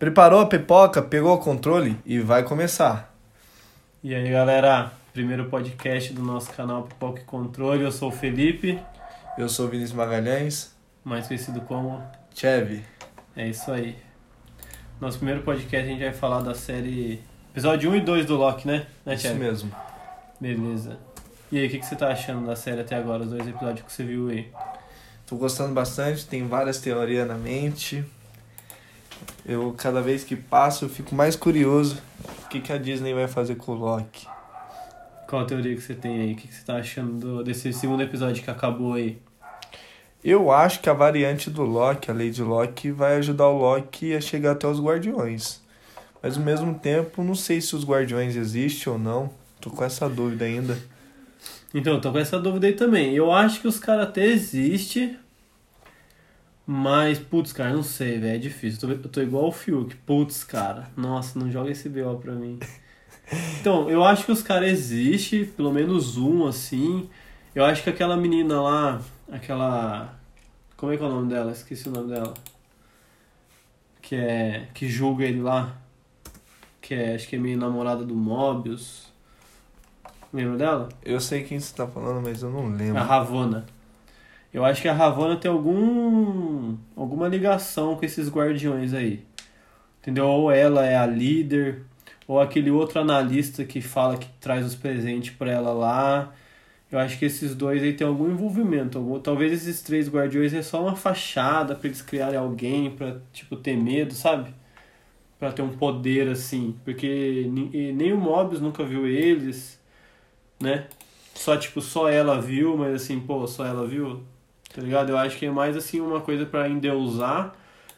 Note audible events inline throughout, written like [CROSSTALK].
Preparou a pipoca, pegou o controle e vai começar. E aí, galera, primeiro podcast do nosso canal Pipoca e Controle. Eu sou o Felipe, Eu sou o Vinícius Magalhães, mais conhecido como. Chevy. É isso aí. Nosso primeiro podcast a gente vai falar da série. Episódio 1 e 2 do Loki, né? né Isso Thiago? mesmo. Beleza. E aí, o que, que você tá achando da série até agora, os dois episódios que você viu aí? Tô gostando bastante, tem várias teorias na mente. Eu, cada vez que passo, eu fico mais curioso o que, que a Disney vai fazer com o Loki. Qual a teoria que você tem aí? O que, que você tá achando do- desse segundo episódio que acabou aí? Eu acho que a variante do Loki, a Lady Loki, vai ajudar o Loki a chegar até os Guardiões. Mas ao mesmo tempo, não sei se os Guardiões existem ou não. Tô com essa dúvida ainda. Então, tô com essa dúvida aí também. Eu acho que os caras até existem, mas, putz, cara, não sei, velho, é difícil. Eu tô, eu tô igual o Fiuk, putz, cara, nossa, não joga esse BO pra mim. [LAUGHS] Então, eu acho que os caras existem, pelo menos um, assim. Eu acho que aquela menina lá, aquela. Como é que é o nome dela? Esqueci o nome dela. Que é. Que julga ele lá. Que é, acho que é meio namorada do Mobius. Lembra dela? Eu sei quem você tá falando, mas eu não lembro. A Ravonna. Eu acho que a Ravonna tem algum alguma ligação com esses guardiões aí. Entendeu? Ou ela é a líder, ou aquele outro analista que fala que traz os presentes pra ela lá. Eu acho que esses dois aí tem algum envolvimento. Algum, talvez esses três guardiões é só uma fachada pra eles criarem alguém pra, tipo, ter medo, sabe? Pra ter um poder assim. Porque nem o Mobius nunca viu eles, né? Só, tipo, só ela viu, mas assim, pô, só ela viu, tá ligado? Eu acho que é mais, assim, uma coisa pra endeusar,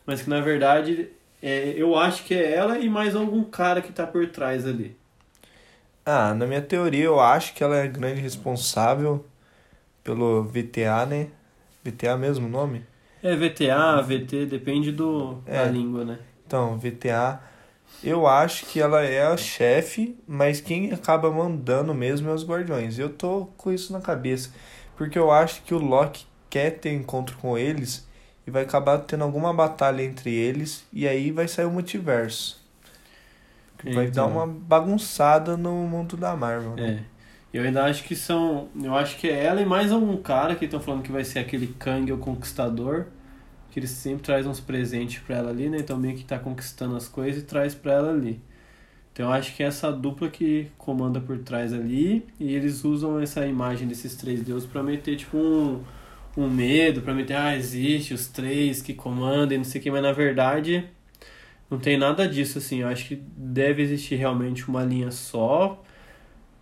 mas que, na verdade, é, eu acho que é ela e mais algum cara que tá por trás ali. Ah, na minha teoria, eu acho que ela é a grande responsável pelo VTA, né? VTA mesmo o nome? É VTA, VT, depende do, da É. língua, né? Então, VTA. Eu acho que ela é a chefe, mas quem acaba mandando mesmo é os Guardiões. Eu tô com isso na cabeça. Porque eu acho que o Loki quer ter encontro com eles e vai acabar tendo alguma batalha entre eles e aí vai sair o multiverso. Que vai Então. dar uma bagunçada no mundo da Marvel. né? É. Eu ainda acho que são. Eu acho que é ela e mais algum cara que estão falando que vai ser aquele Kang o Conquistador. Que ele sempre traz uns presentes pra ela ali, né? Então meio que tá conquistando as coisas e traz pra ela ali. Então eu acho que é essa dupla que comanda por trás ali. E eles usam essa imagem desses três deuses pra meter tipo um, um medo, pra meter, ah, existe os três que comandam e não sei o que, mas na verdade não tem nada disso, assim. Eu acho que deve existir realmente uma linha só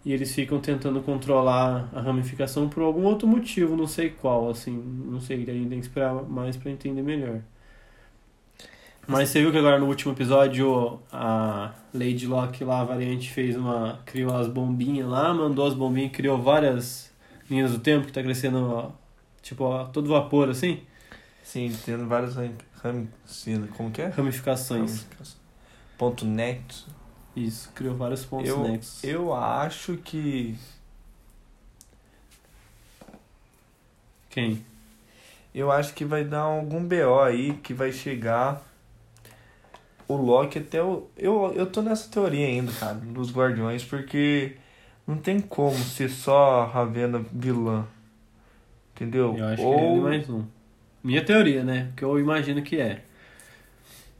e eles ficam tentando controlar a ramificação por algum outro motivo, não sei qual, assim, não sei, a gente tem que esperar mais pra entender melhor. Mas você viu que agora no último episódio a Lady Locke lá, a variante, fez uma. criou as bombinhas lá, mandou as bombinhas, criou várias linhas do tempo que tá crescendo, tipo, ó, todo vapor assim, Sim, tendo várias ram... ram- Como que é? ramificações. Ponto net. Isso, criou vários pontos Eu, nexos. eu acho que. Quem? Eu acho que vai dar algum BO aí que vai chegar o Loki até o. Eu, eu tô nessa teoria ainda, cara, dos Guardiões, porque não tem como ser só a Ravena vilã. Entendeu? Eu acho que ele Ou é mais um. Minha teoria, né? Que eu imagino que é.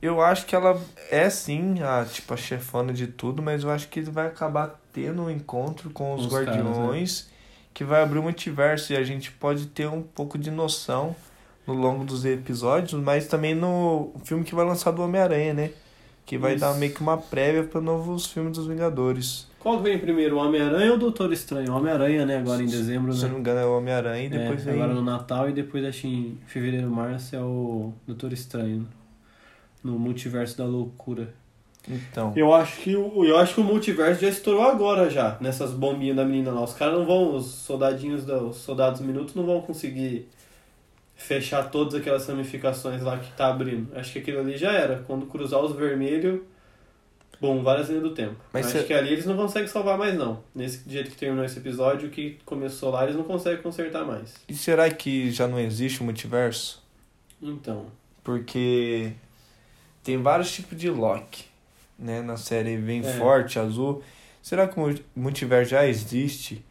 eu acho que ela é sim a tipo a chefona de tudo, mas eu acho que ele vai acabar tendo um encontro com os os caras, né? Guardiões que vai abrir o multiverso e a gente pode ter um pouco de noção no longo dos episódios, mas também no filme que vai lançar do Homem-Aranha, né? Que vai Isso. dar meio que uma prévia para novos filmes dos Vingadores. Qual que vem primeiro, o Homem-Aranha ou o Doutor Estranho? O Homem-Aranha, né? Agora em dezembro, Se eu né? não me engano é o Homem-Aranha e depois é, vem... agora no Natal e depois acho em fevereiro, março é o Doutor Estranho. No multiverso da loucura. Então, Eu acho que o, eu acho que o multiverso já estourou agora já, nessas bombinhas da menina lá. Os caras não vão, os soldadinhos da, os soldados minutos não vão conseguir fechar todas aquelas ramificações lá que tá abrindo. Acho que aquilo ali já era. Quando cruzar os vermelhos, bom, várias linhas do tempo. Mas acho cê- que ali eles não conseguem salvar mais não. Nesse jeito que terminou esse episódio, o que começou lá, eles não conseguem consertar mais. e será que já não existe o multiverso? Então, Porque tem vários tipos de Loki, né? Na série bem É. forte, azul. Será que o multiverso já existe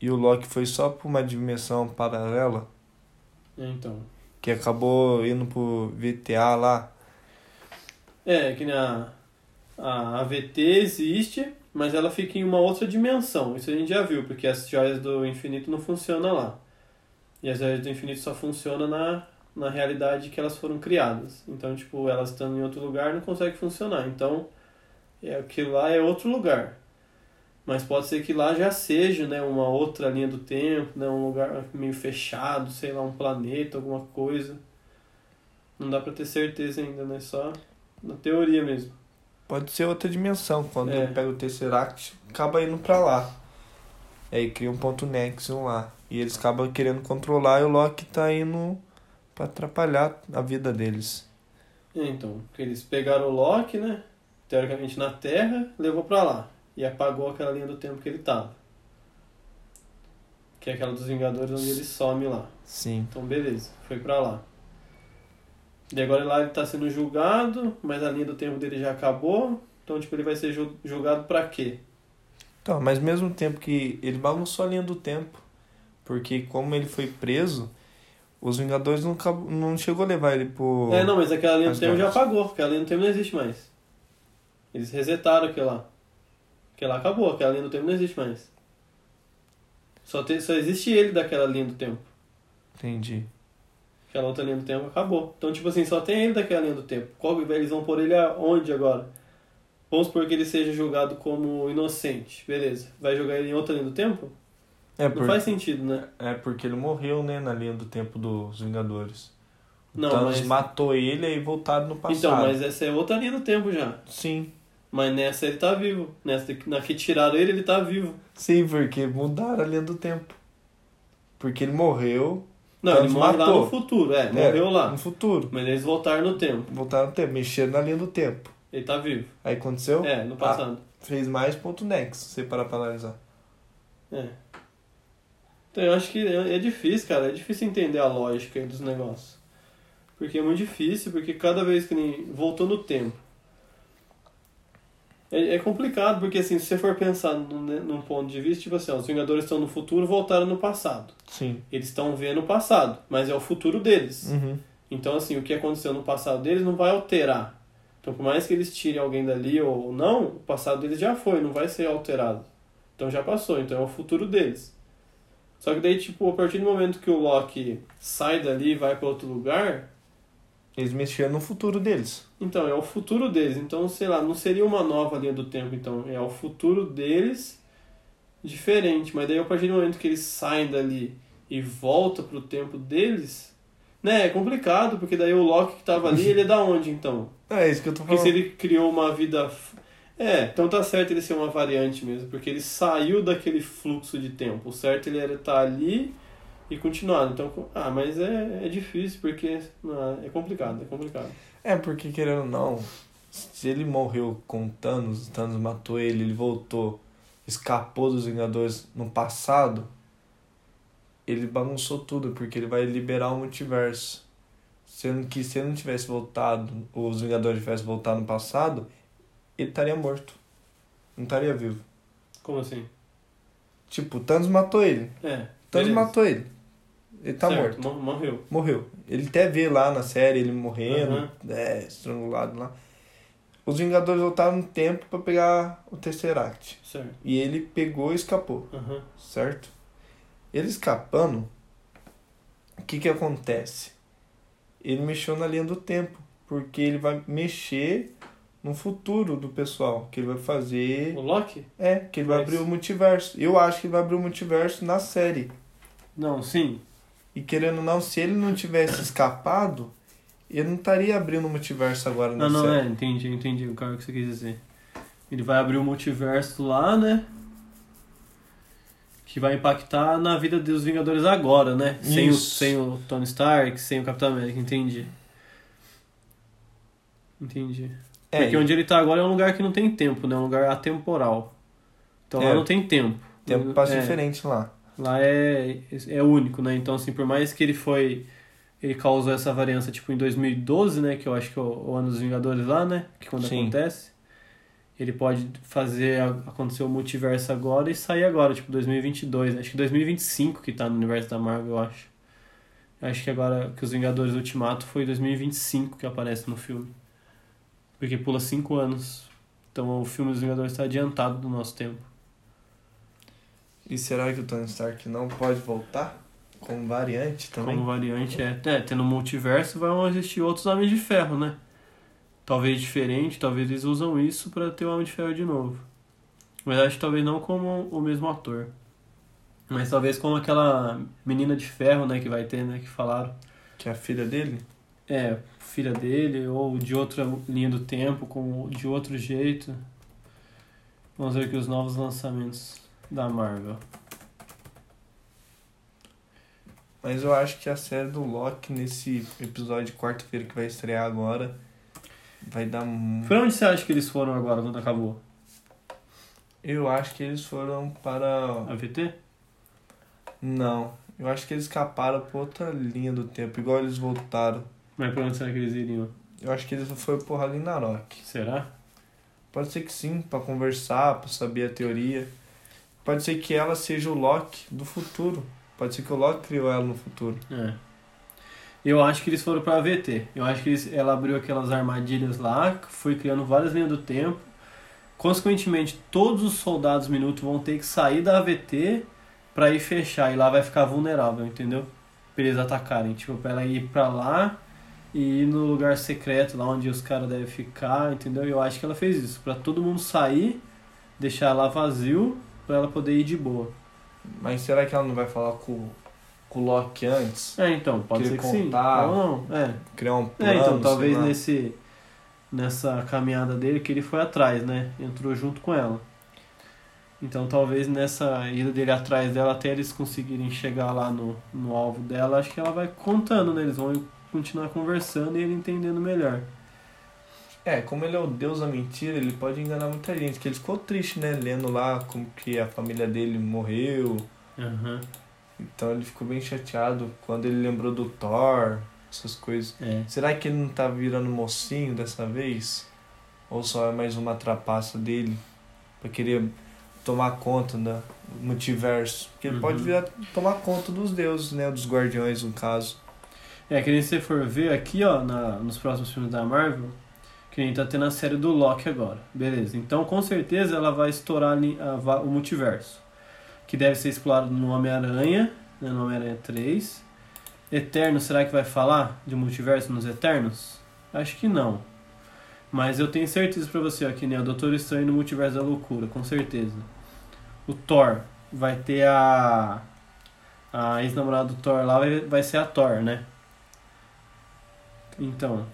e o Loki foi só pra uma dimensão paralela? É, Então. Que acabou indo pro VTA lá? É, que nem a, AVT existe, mas ela fica em uma outra dimensão. Isso a gente já viu, porque as joias do infinito não funcionam lá. E as joias do infinito só funcionam na, na realidade que elas foram criadas. Então, tipo, elas estando em outro lugar não conseguem funcionar. Então, é, aquilo lá é outro lugar. Mas pode ser que lá já seja né, uma outra linha do tempo, né, um lugar meio fechado, sei lá, um planeta, alguma coisa. Não dá pra ter certeza ainda, né? Só na teoria mesmo. Pode ser outra dimensão. Quando É. pega o Tesseract, acaba indo pra lá. E aí cria um ponto Nexium lá. E eles acabam querendo controlar e o Loki tá indo pra atrapalhar a vida deles. É, então, eles pegaram o Loki, né? Teoricamente na Terra, levou pra lá. E apagou aquela linha do tempo que ele tava. Que é aquela dos Vingadores onde ele some lá. Sim. Então, beleza, foi pra lá. E agora lá ele tá sendo julgado, mas a linha do tempo dele já acabou. Então, tipo, ele vai ser ju- julgado pra quê? Então, mas mesmo tempo que ele bagunçou a linha do tempo. Porque como ele foi preso, os Vingadores não, não chegou a levar ele pro. É, não, mas aquela linha do tempo já apagou. Aquela linha do tempo não existe mais. Eles resetaram aquela lá. Aquela acabou, aquela linha do tempo não existe mais. Só, tem, só existe ele daquela linha do tempo. Entendi. Aquela outra linha do tempo acabou. Então, tipo assim, só tem ele daquela linha do tempo. Qual, eles vão pôr ele aonde agora? Vamos supor que ele seja julgado como inocente. Beleza. Vai jogar ele em outra linha do tempo? É, Não por... faz sentido, né? é porque ele morreu, né, na linha do tempo dos Vingadores. O Não, Thanos mas- matou ele e voltaram no passado. Então, mas essa é outra linha do tempo já. Sim. Mas nessa ele tá vivo. Nessa na que tiraram ele, ele tá vivo. Sim, porque mudaram a linha do tempo. Porque ele morreu. Não, Thanos ele lá matou. no futuro, é, é, morreu lá. No futuro. Mas eles voltaram no tempo. Voltaram no tempo, mexeram na linha do tempo. Ele tá vivo. Aí aconteceu? É, no passado. Fez mais ponto next, se você parar pra analisar. É. Então eu acho que é é difícil, cara. É difícil entender a lógica dos negócios. Porque é muito difícil, porque cada vez que nem voltou no tempo. É, é complicado, porque assim, se você for pensar num, né, num ponto de vista, tipo assim, ó, os Vingadores estão no futuro voltaram no passado. Sim. Eles estão vendo o passado, mas é o futuro deles. Uhum. Então, assim, o que aconteceu no passado deles não vai alterar. Então, por mais que eles tirem alguém dali ou não, o passado deles já foi, não vai ser alterado. Então já passou, então é o futuro deles. Só que daí, tipo, a partir do momento que o Loki sai dali e vai para outro lugar, Eles mexeram no futuro deles. então é o futuro deles. Então, sei lá, não seria uma nova linha do tempo, então é o futuro deles diferente. Mas daí, a partir do momento que eles saem dali e volta pro tempo deles, né, é complicado, porque daí o Loki que tava ali, [LAUGHS] ele é da onde então? É isso que eu tô Porque falando. se ele criou uma vida. É, então tá certo ele ser uma variante mesmo, porque ele saiu daquele fluxo de tempo. O certo ele era estar ali e continuar. Então, ah, mas é, é difícil, porque não, é complicado, é complicado. É, porque querendo ou não, se ele morreu com Thanos, Thanos matou ele, ele voltou, escapou dos Vingadores no passado, ele bagunçou tudo, porque ele vai liberar o multiverso. Sendo que se ele não tivesse voltado, os Vingadores tivessem voltado no passado, ele estaria morto. Não estaria vivo. Como assim? Tipo, o Thanos matou ele. É. O Thanos beleza. matou ele. Ele tá Certo, morto. mor- Morreu. Morreu. Ele até vê lá na série ele morrendo, Aham. é, estrangulado lá. Os Vingadores voltaram no tempo pra pegar o Tesseract. Certo. E ele pegou e escapou, Aham. certo? Ele escapando, o que que acontece? Ele mexeu na linha do tempo, porque ele vai mexer no futuro do pessoal, que ele vai fazer, O Loki? é, que ele vai Mas- abrir o multiverso. Eu acho que ele vai abrir o multiverso na série. Não, sim. E querendo ou não, se ele não tivesse escapado, ele não estaria abrindo o multiverso agora Não, não, série. é, entendi, entendi o cara que você quis dizer. Ele vai abrir o multiverso lá, né? Que vai impactar na vida dos Vingadores agora, né? Sem o, sem o Tony Stark, sem o Capitão América, entendi. Entendi. É, Porque onde ele tá agora é um lugar que não tem tempo, né? Um lugar atemporal. Então lá É. não tem tempo. tem um passo É. diferente lá. Lá é, é único, né? Então, assim, por mais que ele foi. ele causou essa variância tipo em 2012, né? Que eu acho que é o, o ano dos Vingadores lá, né? Que quando Sim. acontece. Ele pode fazer acontecer o multiverso agora e sair agora, tipo 2022. Acho que 2025 que tá no universo da Marvel, eu acho. Acho que agora que os Vingadores Ultimato foi 2025 que aparece no filme. Porque pula 5 anos. Então o filme dos Vingadores está adiantado do nosso tempo. E será que o Tony Stark não pode voltar? Como variante também? Como variante é. É, tendo multiverso vão existir outros Homens de Ferro, né? Talvez diferente, talvez eles usam isso pra ter o Homem de Ferro de novo. Mas acho que talvez não como o mesmo ator. Mas talvez como aquela menina de ferro, né, que vai ter, né, que falaram. Que é a filha dele? É, filha dele, ou de outra linha do tempo, com, de outro jeito. Vamos ver aqui os novos lançamentos da Marvel. Mas eu acho que a série do Loki, nesse episódio de quarta-feira que vai estrear agora, vai dar muito. Pra onde você acha que eles foram agora, quando acabou? Eu acho que eles foram para. A VT? Não. Eu acho que eles escaparam pra outra linha do tempo, igual eles voltaram. Mas pra onde será que eles iriam? Eu acho que eles foram por Ragnarok. Será? Pode ser que sim, pra conversar, pra saber a teoria. Pode ser que ela seja o Loki do futuro. Pode ser que o Loki criou ela no futuro. É. Eu acho que eles foram pra AVT. Eu acho que eles, ela abriu aquelas armadilhas lá, foi criando várias linhas do tempo. Consequentemente, todos os soldados minutos vão ter que sair da AVT pra ir fechar. E lá vai ficar vulnerável, entendeu? Pra eles atacarem. Tipo, pra ela ir pra lá e ir no lugar secreto, lá onde os caras devem ficar, entendeu? Eu acho que ela fez isso. Pra todo mundo sair, deixar lá vazio, pra ela poder ir de boa. Mas será que ela não vai falar com, com o Loki antes? É, então, pode Querer ser que sim. contar. Ou não, é. Criar um plano? É, então talvez nesse nessa caminhada dele que ele foi atrás, né? Entrou junto com ela. Então talvez nessa ida dele atrás dela até eles conseguirem chegar lá no, no alvo dela, acho que ela vai contando, né? Eles vão continuar conversando e ele entendendo melhor. É, como ele é o deus da mentira, ele pode enganar muita gente. Que ele ficou triste, né? Lendo lá como que a família dele morreu. Aham. Então ele ficou bem chateado quando ele lembrou do Thor, essas coisas. É. Será que ele não tá virando mocinho dessa vez? Ou só é mais uma trapaça dele? Pra querer tomar conta do multiverso? Porque ele Uhum. pode virar, tomar conta dos deuses, né? Dos guardiões, no caso. É, que nem se você for ver aqui, ó, na, nos próximos filmes da Marvel, que gente tá tendo a série do Loki agora. Beleza. Então, com certeza, ela vai estourar o multiverso. Que deve ser explorado no Homem-Aranha, né, no Homem-Aranha 3. Eterno, será que vai falar de multiverso nos Eternos? Acho que não. Mas eu tenho certeza pra você, ó, que nem o Doutor Estranho no Multiverso da Loucura, com certeza. O Thor vai ter a. A ex-namorada do Thor lá vai, vai ser a Thor, né? Então,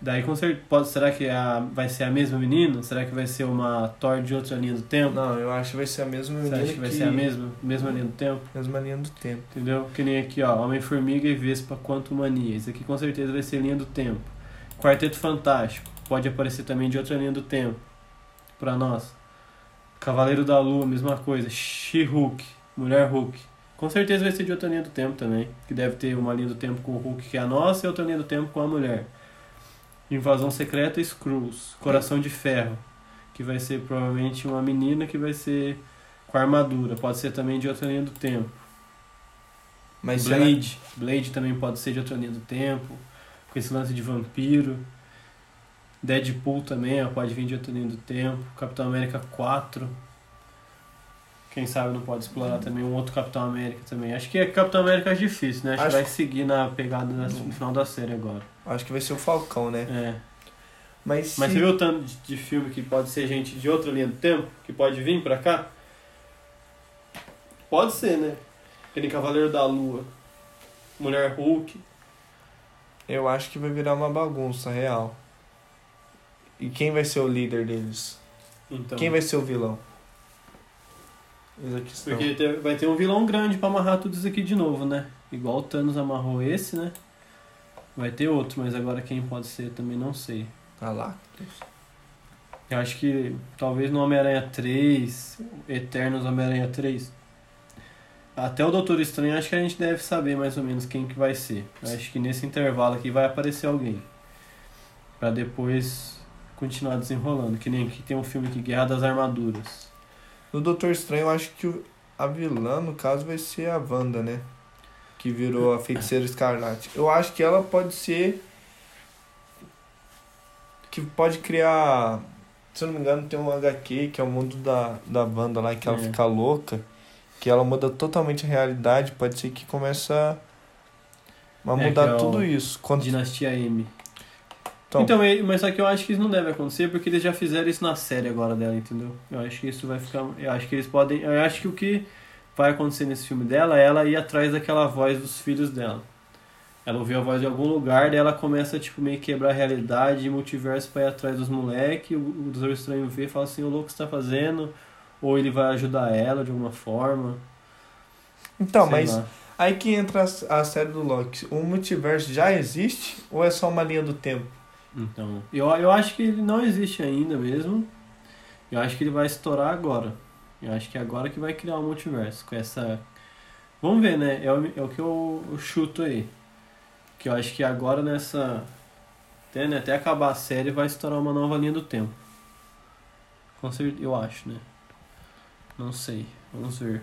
daí com certeza, pode, será que a, vai ser a mesma menina? Será que vai ser uma Thor de outra linha do tempo? Não, eu acho que vai ser a mesma Você menina acha que vai ser a mesma, mesma linha do tempo? mesma linha do tempo. Entendeu? Que nem aqui, ó, Homem-Formiga e Vespa Quantumania. Isso aqui com certeza vai ser linha do tempo. Quarteto Fantástico, pode aparecer também de outra linha do tempo. Pra nós. Cavaleiro da Lua, mesma coisa. She-Hulk, Mulher Hulk. Com certeza vai ser de outra linha do tempo também. Que deve ter uma linha do tempo com o Hulk que é a nossa e outra linha do tempo com a mulher. Invasão Secreta Skrulls, Coração de Ferro. Que vai ser provavelmente uma menina que vai ser com armadura. Pode ser também de outra linha do tempo. Mas será- Blade. Blade também pode ser de outra linha do tempo. Com esse lance de vampiro. Deadpool também, ó, pode vir de outra linha do tempo. Capitão América 4. Quem sabe não pode explorar também um outro Capitão América também. Acho que é Capitão América é difícil, né? Acho, Acho- que vai seguir na pegada da- no final da série agora. Acho que vai ser o Falcão, né? É. Mas, Mas se- você viu o tanto de, de filme que pode ser gente de outra linha do tempo? Que pode vir pra cá? Pode ser, né? Aquele Cavaleiro da Lua. Mulher Hulk. eu acho que vai virar uma bagunça real. E quem vai ser o líder deles? Então. Quem vai ser o vilão? Porque vai ter um vilão grande pra amarrar tudo isso aqui de novo, né? Igual o Thanos amarrou esse, né? Vai ter outro, mas agora quem pode ser também não sei. Galactus. Eu acho que talvez no Homem-Aranha 3, Eternos Homem-Aranha 3, até o Doutor Estranho acho que a gente deve saber mais ou menos quem que vai ser. Acho que nesse intervalo aqui vai aparecer alguém. Pra depois continuar desenrolando. Que nem aqui tem um filme aqui, Guerra das Armaduras. No Doutor Estranho, eu acho que a vilã, no caso, vai ser a Wanda, né? Que virou a feiticeira escarlate. Eu acho que ela pode ser. Que pode criar. Se eu não me engano, tem um HQ que é o mundo da, da Wanda lá, que ela É. fica louca. Que ela muda totalmente a realidade. Pode ser que comece a. É, mudar é tudo isso. Quando, Dinastia M. então, Então, mas só que eu acho que isso não deve acontecer porque eles já fizeram isso na série agora dela, entendeu? Eu acho que isso vai ficar. Eu acho que eles podem. Eu acho que o que vai acontecer nesse filme dela é ela ir atrás daquela voz dos filhos dela. Ela ouviu a voz de algum lugar, daí ela começa tipo, meio que quebrar a realidade e multiverso pra ir atrás dos moleques. O, o Doutor Estranho vê e fala assim: o louco que você tá fazendo? Ou ele vai ajudar ela de alguma forma. então sei mas lá. aí que entra a, a série do Loki. O multiverso já existe ou é só uma linha do tempo? Então, eu, eu acho que ele não existe ainda mesmo. Eu acho que ele vai estourar agora. Eu acho que é agora que vai criar o multiverso. Com essa. Vamos ver, né? É o, é o que eu, eu chuto aí. Que eu acho que agora nessa. Até, né, até acabar a série vai estourar uma nova linha do tempo. Com certeza, eu acho, né? Não sei. Vamos ver.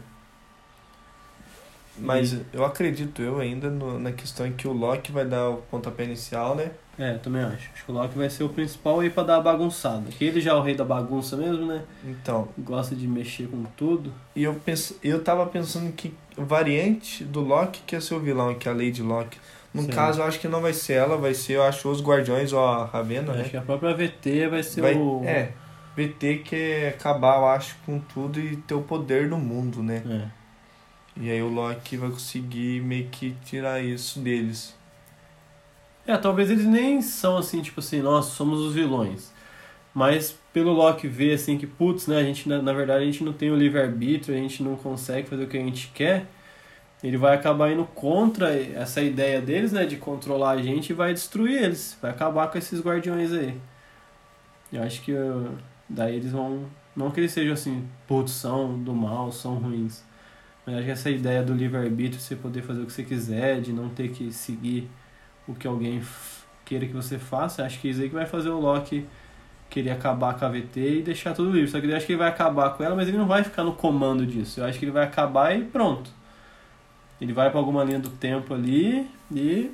Mas eu acredito eu ainda no- na questão em que o Loki vai dar o pontapé inicial, né? É, também acho. Acho que o Loki vai ser o principal aí pra dar a bagunçada. Que ele já é o rei da bagunça mesmo, né? Então, Gosta de mexer com tudo. e eu penso, eu tava pensando que variante do Loki que ser o vilão, que é a Lady Loki. No Sim. caso, eu acho que não vai ser ela, vai ser, eu acho, os Guardiões ou a Ravena, né? Acho que a própria VT vai ser Vai, o. É, VT quer acabar, eu acho, com tudo e ter o poder do mundo, né? É. E aí o Loki vai conseguir meio que tirar isso deles. É, talvez eles nem são assim, tipo assim, nós somos os vilões. Mas pelo Loki ver assim que, putz, né, a gente, na, na verdade, a gente não tem o livre-arbítrio, a gente não consegue fazer o que a gente quer, ele vai acabar indo contra essa ideia deles, né, de controlar a gente e vai destruir eles. Vai acabar com esses guardiões aí. Eu acho que uh, daí eles vão. Não que eles sejam assim, putz, são do mal, são ruins. Mas acho que essa ideia do livre-arbítrio, você poder fazer o que você quiser, de não ter que seguir o que alguém queira que você faça, acho que isso aí que vai fazer o Loki querer acabar com a VT e deixar tudo livre. Só que eu acho que ele vai acabar com ela, mas ele não vai ficar no comando disso. Eu acho que ele vai acabar e pronto. Ele vai pra alguma linha do tempo ali e.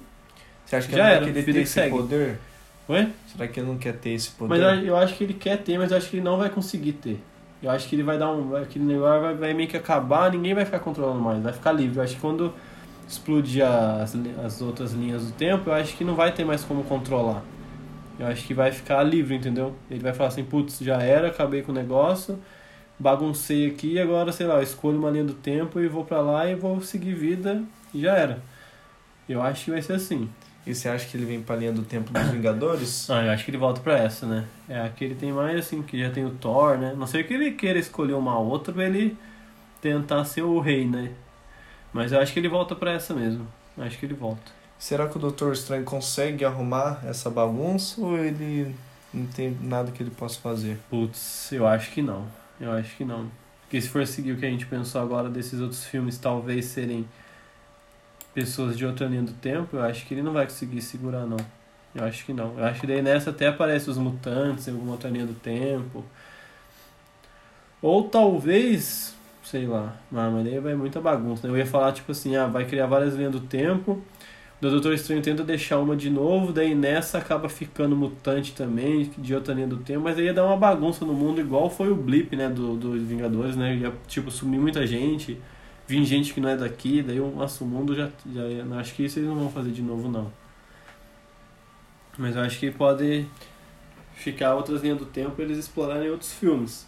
Você acha que Já ele querer vida ter que esse segue. poder? Oi? Será que ele não quer ter esse poder? Mas eu- acho que ele quer ter, mas eu acho que ele não vai conseguir ter. Eu acho que ele vai dar um. Aquele negócio vai, vai meio que acabar, ninguém vai ficar controlando mais, vai ficar livre. Eu acho que quando explodir as, as outras linhas do tempo, eu acho que não vai ter mais como controlar. Eu acho que vai ficar livre, entendeu? Ele vai falar assim, putz, já era, acabei com o negócio, baguncei aqui, agora, sei lá, eu escolho uma linha do tempo e vou pra lá e vou seguir vida e já era. Eu acho que vai ser assim. E você acha que ele vem pra linha do tempo dos Vingadores? Ah, eu acho que ele volta pra essa, né? É, aqui ele tem mais assim, que já tem o Thor, né? Não sei que ele queira escolher uma outra pra ele tentar ser o rei, né? Mas eu acho que ele volta pra essa mesmo. Eu acho que ele volta. Será que o Doutor Estranho consegue arrumar essa bagunça ou ele não tem nada que ele possa fazer? Putz, eu acho que não. Eu acho que não. Porque se for seguir o que a gente pensou agora desses outros filmes, talvez serem pessoas de outra linha do tempo, eu acho que ele não vai conseguir segurar, não. Eu acho que não. Eu acho que daí nessa até aparece os mutantes em alguma outra linha do tempo. Ou talvez, sei lá, mas daí vai muita bagunça. né? Eu ia falar, tipo assim, ah, vai criar várias linhas do tempo. O Doutor Estranho tenta deixar uma de novo, daí nessa acaba ficando mutante também, de outra linha do tempo, mas aí ia dar uma bagunça no mundo, igual foi o blip, né, do, dos Vingadores, né? Ia, tipo, sumir muita gente, vir gente que não é daqui, daí o mundo já, já acho que isso eles não vão fazer de novo, não. Mas eu acho que pode ficar outras linhas do tempo eles explorarem outros filmes.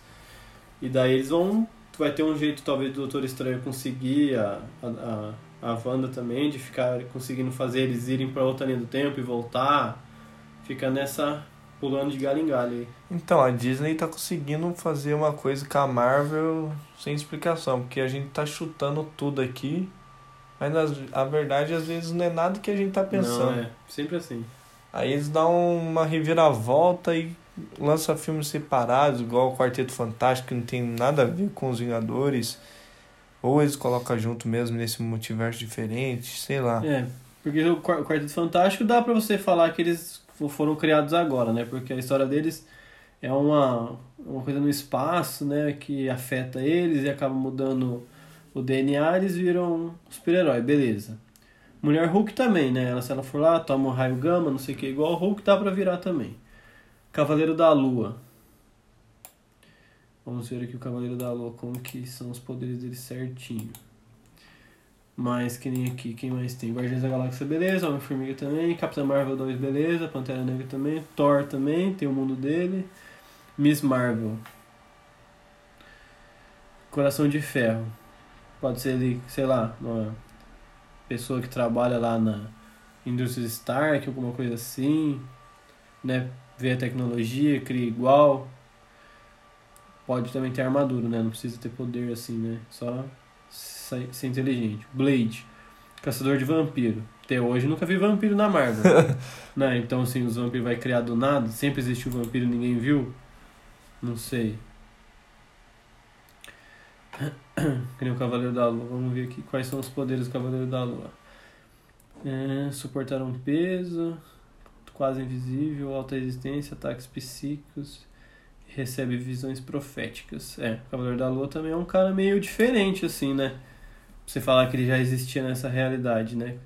E daí eles vão. Vai ter um jeito, talvez, do Doutor Estranho conseguir, a, a, a, Wanda também, de ficar conseguindo fazer eles irem pra outra linha do tempo e voltar. Fica nessa. pulando de galho em galho aí. Então, a Disney tá conseguindo fazer uma coisa com a Marvel sem explicação, porque a gente tá chutando tudo aqui, mas a verdade às vezes não é nada que a gente tá pensando. Não, é sempre assim. Aí eles dão uma reviravolta e lançam filmes separados, igual o Quarteto Fantástico, que não tem nada a ver com os Vingadores. Ou eles colocam junto mesmo nesse multiverso diferente, sei lá. É, porque o Quar- o Quarteto Fantástico dá pra você falar que eles fo- foram criados agora, né? Porque a história deles é uma, uma coisa no espaço, né? Que afeta eles e acaba mudando o DNA, eles viram super-herói, beleza. Mulher Hulk também, né? Ela, se ela for lá, toma um raio gama, não sei o que, igual o Hulk, dá pra virar também. Cavaleiro da Lua. Vamos ver aqui o Cavaleiro da Lua, como que são os poderes dele certinho. Mas que nem aqui, quem mais tem? Guardiões da Galáxia, beleza. Homem-Formiga também. Capitã Marvel 2, beleza. Pantera Negra também. Thor também, tem o mundo dele. Miss Marvel. Coração de Ferro. Pode ser ele, sei lá, uma pessoa que trabalha lá na indústria Stark, alguma coisa assim. Né? Vê a tecnologia, cria igual. Pode também ter armadura, né? Não precisa ter poder assim, né? Só ser inteligente. Blade, caçador de vampiro. Até hoje nunca vi vampiro na Marvel. [LAUGHS] né? Então, assim, os vampiros vai criar do nada. Sempre existiu vampiro e ninguém viu. Não sei. [COUGHS] Que nem o Cavaleiro da Lua. Vamos ver aqui quais são os poderes do Cavaleiro da Lua. É, suportar um peso, quase invisível, alta resistência, ataques psíquicos, recebe visões proféticas. É, o Cavaleiro da Lua também é um cara meio diferente, assim, né? Pra você falar que ele já existia nessa realidade, né?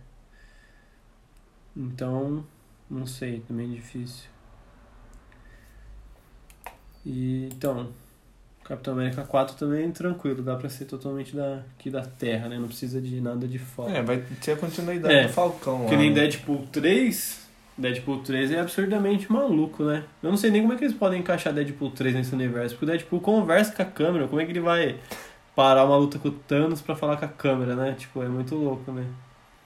Então, não sei, também é difícil. E, então, Capitão América 4 também é tranquilo, dá pra ser totalmente da, aqui da Terra, né? Não precisa de nada de fora. É, vai ter a continuidade É, do Falcão lá. Que nem né? Deadpool 3. Deadpool 3 é absurdamente maluco, né? Eu não sei nem como é que eles podem encaixar Deadpool 3 nesse universo. Porque o Deadpool conversa com a câmera. Como é que ele vai parar uma luta com o Thanos pra falar com a câmera, né? Tipo, é muito louco, né?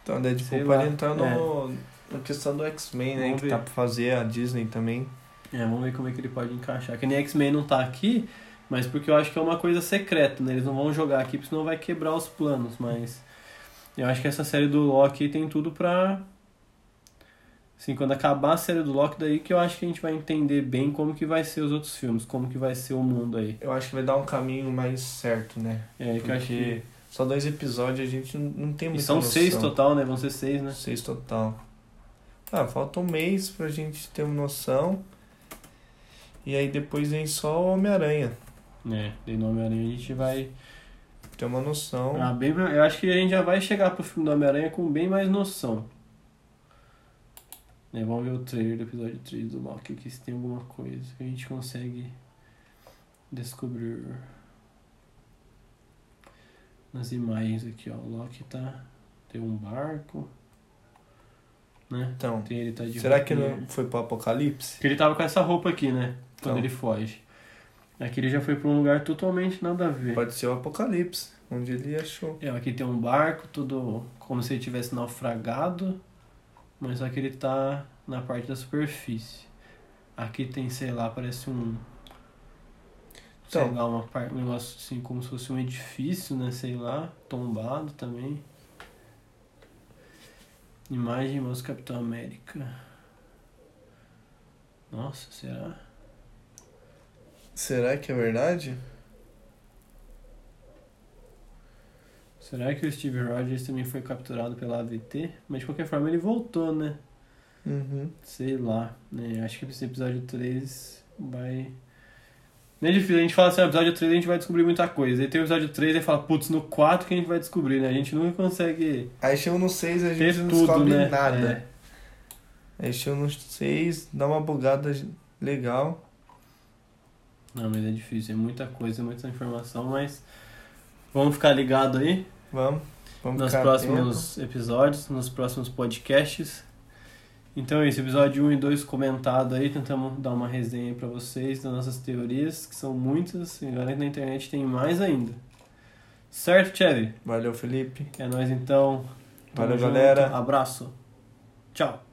Então, Deadpool Sei pode lá. entrar no, na questão do X-Men, né? Vamos Que ver. tá pra fazer a Disney também. É, vamos ver como é que ele pode encaixar. Que nem X-Men não tá aqui, mas porque eu acho que é uma coisa secreta, né? Eles não vão jogar aqui, porque senão vai quebrar os planos, mas... Eu acho que essa série do Loki tem tudo pra... Assim, quando acabar a série do Loki, daí que eu acho que a gente vai entender bem como que vai ser os outros filmes, como que vai ser o mundo aí. Eu acho que vai dar um caminho mais certo, né? É, que eu acho que... Porque só dois episódios a gente não, tem E muita são noção. seis total, né? Vão ser seis, né? Seis total. Ah, falta um mês pra gente ter uma noção. E aí depois vem só o Homem-Aranha. É, de nome Aranha a gente vai... Ter uma noção. Ah, bem, eu acho que a gente já vai chegar pro filme do Homem-Aranha com bem mais noção. Né, vamos ver o trailer do episódio 3 do Loki aqui, se tem alguma coisa que a gente consegue descobrir. Nas imagens aqui, ó. O Loki tá. Tem um barco. Né? Então, Tem, ele tá de será que não foi pro Apocalipse? Porque ele tava com essa roupa aqui, né? Quando Então. ele foge. Aqui ele já foi pra um lugar totalmente nada a ver. Pode ser o Apocalipse, onde ele achou. É, aqui tem um barco, tudo como se ele tivesse naufragado, mas só que ele tá na parte da superfície. Aqui tem, sei lá, parece um. Sei Então. lá, uma parte, um negócio assim, como se fosse um edifício, né? Sei lá, tombado também. Imagem moço Capitão América. Nossa, será? Será que é verdade? Será que o Steve Rogers também foi capturado pela AVT? Mas de qualquer forma ele voltou, né? Uhum. Sei lá, né? Acho que esse episódio 3 vai. Não é difícil, a gente fala assim, no episódio 3 a gente vai descobrir muita coisa. Aí tem o episódio 3 e fala, putz, no 4 que a gente vai descobrir, né? A gente nunca consegue Aí chega no 6 a gente não tudo, descobre né? nada. Aí chega no 6, dá uma bugada legal. É. Não, mas é difícil, é muita coisa, muita informação, mas vamos ficar ligado aí Vamos. Vamos nos próximos episódios, nos próximos podcasts. Então é isso, episódio 1 e 2 comentado aí, tentamos dar uma resenha pra vocês das nossas teorias, que são muitas, e agora na internet tem mais ainda. Certo, Chevy? Valeu, Felipe. É nóis então. Tamo Valeu, junto. galera. Abraço. Tchau.